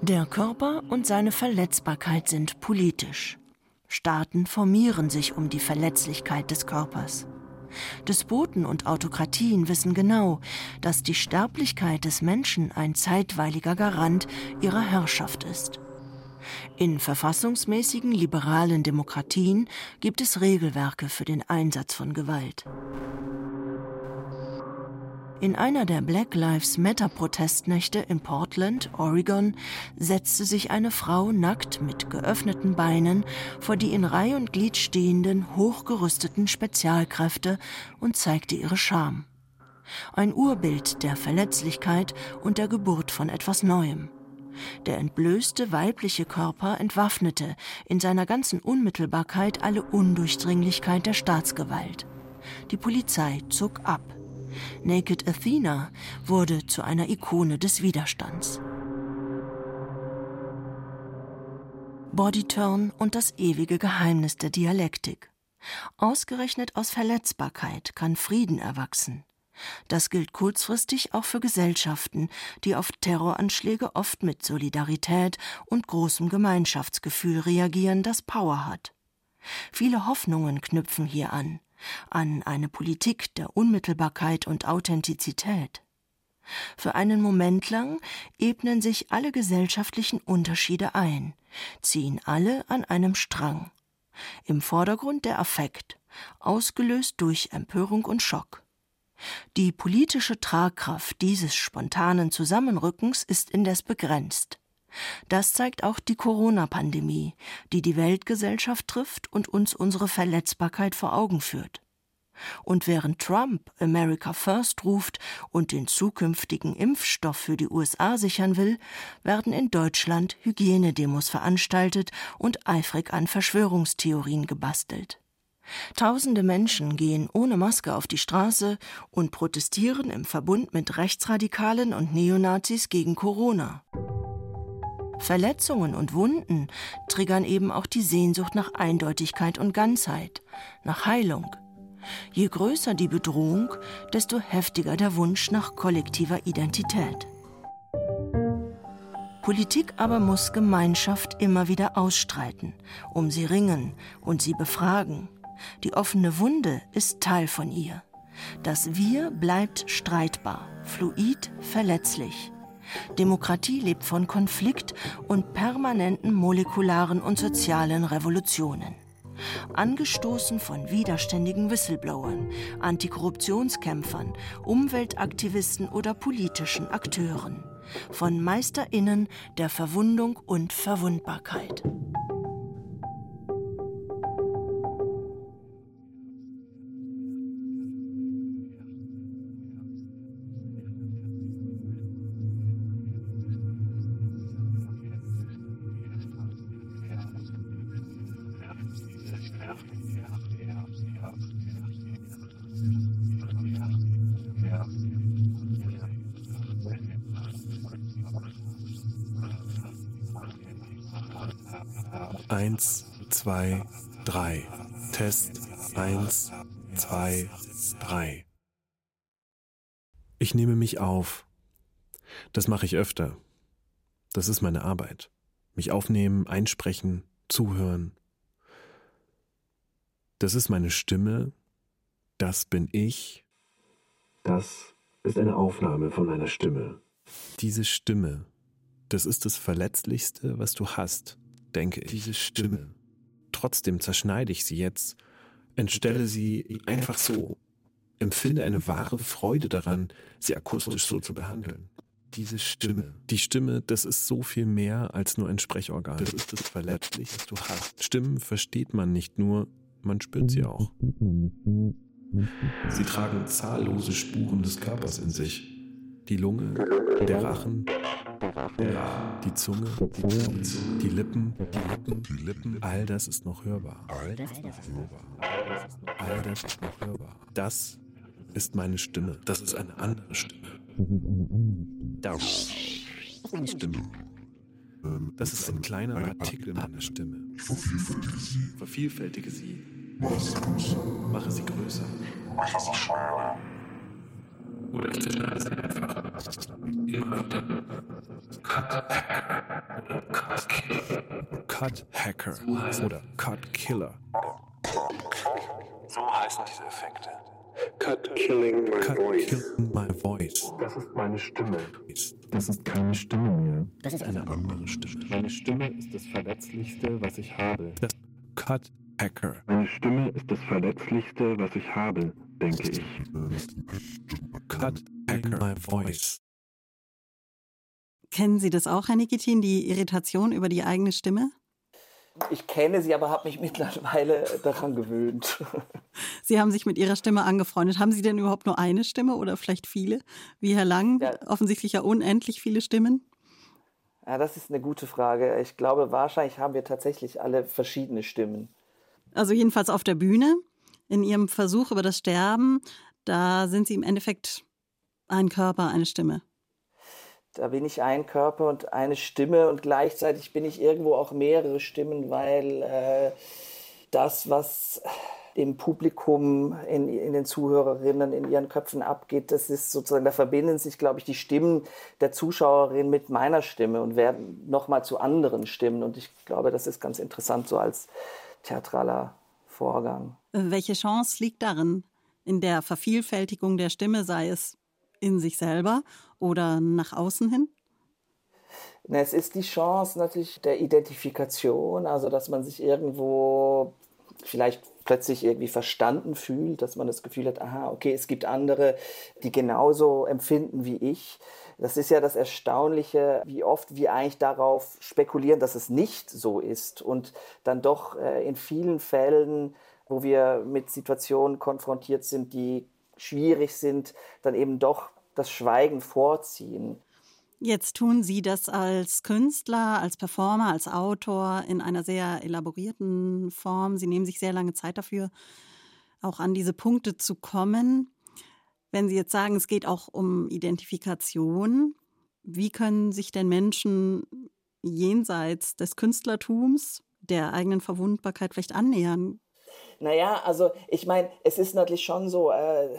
Der Körper und seine Verletzbarkeit sind politisch. Staaten formieren sich um die Verletzlichkeit des Körpers. Despoten und Autokratien wissen genau, dass die Sterblichkeit des Menschen ein zeitweiliger Garant ihrer Herrschaft ist. In verfassungsmäßigen liberalen Demokratien gibt es Regelwerke für den Einsatz von Gewalt. In einer der Black Lives Matter Protestnächte in Portland, Oregon, setzte sich eine Frau nackt mit geöffneten Beinen vor die in Reih und Glied stehenden, hochgerüsteten Spezialkräfte und zeigte ihre Scham. Ein Urbild der Verletzlichkeit und der Geburt von etwas Neuem. Der entblößte weibliche Körper entwaffnete in seiner ganzen Unmittelbarkeit alle Undurchdringlichkeit der Staatsgewalt. Die Polizei zog ab. Naked Athena wurde zu einer Ikone des Widerstands. Bodyturn und das ewige Geheimnis der Dialektik. Ausgerechnet aus Verletzbarkeit kann Frieden erwachsen. Das gilt kurzfristig auch für Gesellschaften, die auf Terroranschläge oft mit Solidarität und großem Gemeinschaftsgefühl reagieren, das Power hat. Viele Hoffnungen knüpfen hier an an eine Politik der Unmittelbarkeit und Authentizität. Für einen Moment lang ebnen sich alle gesellschaftlichen Unterschiede ein, ziehen alle an einem Strang. Im Vordergrund der Affekt, ausgelöst durch Empörung und Schock. Die politische Tragkraft dieses spontanen Zusammenrückens ist indes begrenzt. Das zeigt auch die Corona-Pandemie, die die Weltgesellschaft trifft und uns unsere Verletzbarkeit vor Augen führt. Und während Trump America First ruft und den zukünftigen Impfstoff für die USA sichern will, werden in Deutschland Hygienedemos veranstaltet und eifrig an Verschwörungstheorien gebastelt. Tausende Menschen gehen ohne Maske auf die Straße und protestieren im Verbund mit Rechtsradikalen und Neonazis gegen Corona. Verletzungen und Wunden triggern eben auch die Sehnsucht nach Eindeutigkeit und Ganzheit, nach Heilung. Je größer die Bedrohung, desto heftiger der Wunsch nach kollektiver Identität. Politik aber muss Gemeinschaft immer wieder ausstreiten, um sie ringen und sie befragen. Die offene Wunde ist Teil von ihr. Das Wir bleibt streitbar, fluid, verletzlich. Demokratie lebt von Konflikt und permanenten molekularen und sozialen Revolutionen. Angestoßen von widerständigen Whistleblowern, Antikorruptionskämpfern, Umweltaktivisten oder politischen Akteuren. Von Meisterinnen der Verwundung und Verwundbarkeit. Eins, zwei, drei. Test. Eins, zwei, drei. Ich nehme mich auf. Das mache ich öfter. Das ist meine Arbeit. Mich aufnehmen, einsprechen, zuhören. Das ist meine Stimme. Das bin ich. Das ist eine Aufnahme von meiner Stimme. Diese Stimme, das ist das Verletzlichste, was du hast denke ich. Diese Stimme. Trotzdem zerschneide ich sie jetzt, entstelle sie einfach so, empfinde eine wahre Freude daran, sie akustisch so zu behandeln. Diese Stimme. Die Stimme, das ist so viel mehr als nur ein Sprechorgan. Das ist das Verletzliche, was du hast. Stimmen versteht man nicht nur, man spürt sie auch. Sie tragen zahllose Spuren des Körpers in sich. Die Lunge, der Rachen, die Zunge, die Lippen, die Lippen, die Lippen, all das ist noch hörbar. All das ist noch hörbar. All das ist noch hörbar. Das ist meine Stimme. Das ist eine andere Stimme. Das ist eine Stimme. Das ist ein kleiner Artikel meiner Stimme. Vervielfältige sie. Vervielfältige sie. Mache sie größer. Mache sie schneller. Oder ich zerschneide sie einfach. Immer wieder. Cut Hacker oder Cut Killer. Cut Hacker oder Cut Killer. So heißen diese Effekte. Cut Killing My Cut Voice. Killing my voice. Das ist meine Stimme. Das ist keine Stimme mehr. Das ist eine andere Stimme. Meine Stimme ist das Verletzlichste, was ich habe. Das Cut Hacker. Meine Stimme ist das Verletzlichste, was ich habe, denke ich. Cut Hacker my voice. Kennen Sie das auch, Herr Nikitin, die Irritation über die eigene Stimme? Ich kenne sie, aber habe mich [laughs] mittlerweile daran gewöhnt. [laughs] Sie haben sich mit Ihrer Stimme angefreundet. Haben Sie denn überhaupt nur eine Stimme oder vielleicht viele? Wie Herr Lang, ja. offensichtlich ja unendlich viele Stimmen? Ja, das ist eine gute Frage. Ich glaube, wahrscheinlich haben wir tatsächlich alle verschiedene Stimmen. Also jedenfalls auf der Bühne, in Ihrem Versuch über das Sterben, da sind Sie im Endeffekt ein Körper, eine Stimme. Da bin ich ein Körper und eine Stimme und gleichzeitig bin ich irgendwo auch mehrere Stimmen, weil äh, das, was im Publikum, in, in, den Zuhörerinnen, in ihren Köpfen abgeht, das ist sozusagen, da verbinden sich, glaube ich, die Stimmen der Zuschauerin mit meiner Stimme und werden nochmal zu anderen Stimmen. Und ich glaube, das ist ganz interessant so als theatraler Vorgang. Welche Chance liegt darin, in der Vervielfältigung der Stimme, sei es in sich selber oder nach außen hin? Es ist die Chance natürlich der Identifikation, also dass man sich irgendwo vielleicht plötzlich irgendwie verstanden fühlt, dass man das Gefühl hat, aha, okay, es gibt andere, die genauso empfinden wie ich. Das ist ja das Erstaunliche, wie oft wir eigentlich darauf spekulieren, dass es nicht so ist und dann doch äh, in vielen Fällen, wo wir mit Situationen konfrontiert sind, die schwierig sind, dann eben doch das Schweigen vorziehen. Jetzt tun Sie das als Künstler, als Performer, als Autor in einer sehr elaborierten Form. Sie nehmen sich sehr lange Zeit dafür, auch an diese Punkte zu kommen. Wenn Sie jetzt sagen, es geht auch um Identifikation, wie können sich denn Menschen jenseits des Künstlertums, der eigenen Verwundbarkeit vielleicht annähern? Naja, also ich meine, es ist natürlich schon so, äh,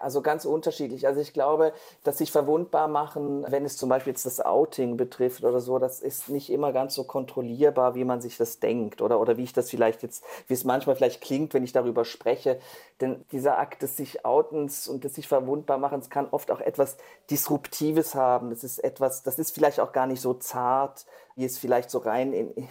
also ganz unterschiedlich. Also ich glaube, dass sich verwundbar machen, wenn es zum Beispiel jetzt das Outing betrifft oder so, das ist nicht immer ganz so kontrollierbar, wie man sich das denkt oder, oder wie ich das vielleicht jetzt, wie es manchmal vielleicht klingt, wenn ich darüber spreche. Denn dieser Akt des sich Outens und des sich verwundbar machens kann oft auch etwas Disruptives haben. Das ist etwas, das ist vielleicht auch gar nicht so zart, wie es vielleicht so rein in,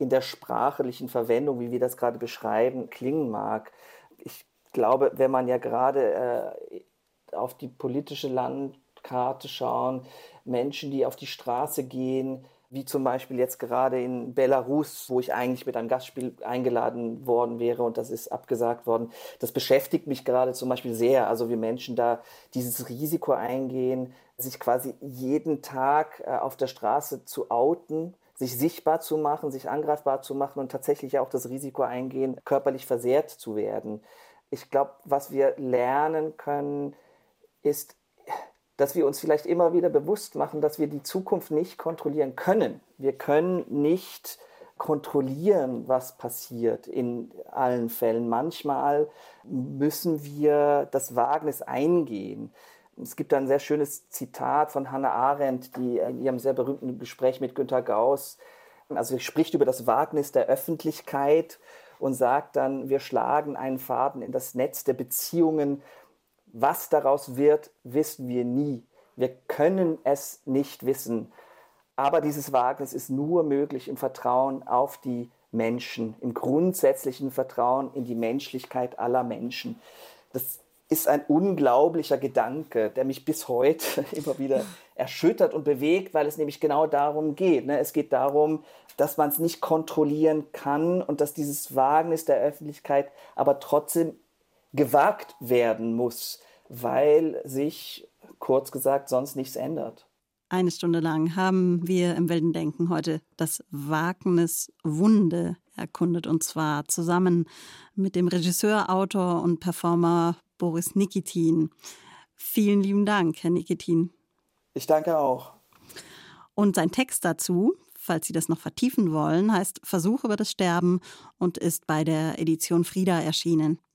in der sprachlichen Verwendung, wie wir das gerade beschreiben, klingen mag. Ich glaube, wenn man ja gerade äh, auf die politische Landkarte schauen, Menschen, die auf die Straße gehen, wie zum Beispiel jetzt gerade in Belarus, wo ich eigentlich mit einem Gastspiel eingeladen worden wäre und das ist abgesagt worden. Das beschäftigt mich gerade zum Beispiel sehr, also wie Menschen da dieses Risiko eingehen, sich quasi jeden Tag äh, auf der Straße zu outen sich sichtbar zu machen, sich angreifbar zu machen und tatsächlich auch das Risiko eingehen, körperlich versehrt zu werden. Ich glaube, was wir lernen können, ist, dass wir uns vielleicht immer wieder bewusst machen, dass wir die Zukunft nicht kontrollieren können. Wir können nicht kontrollieren, was passiert in allen Fällen. Manchmal müssen wir das Wagnis eingehen. Es gibt ein sehr schönes Zitat von Hannah Arendt, die in ihrem sehr berühmten Gespräch mit Günter Gauss, also spricht über das Wagnis der Öffentlichkeit und sagt dann, wir schlagen einen Faden in das Netz der Beziehungen. Was daraus wird, wissen wir nie. Wir können es nicht wissen. Aber dieses Wagnis ist nur möglich im Vertrauen auf die Menschen, im grundsätzlichen Vertrauen in die Menschlichkeit aller Menschen. Das ist ein unglaublicher Gedanke, der mich bis heute [laughs] immer wieder erschüttert und bewegt, weil es nämlich genau darum geht. Ne? Es geht darum, dass man es nicht kontrollieren kann und dass dieses Wagnis der Öffentlichkeit aber trotzdem gewagt werden muss, weil sich, kurz gesagt, sonst nichts ändert. Eine Stunde lang haben wir im Wilden Denken heute das Wagnis Wunde erkundet und zwar zusammen mit dem Regisseur, Autor und Performer Boris Nikitin. Vielen lieben Dank, Herr Nikitin. Ich danke auch. Und sein Text dazu, falls Sie das noch vertiefen wollen, heißt Versuch über das Sterben und ist bei der Edition Frieda erschienen.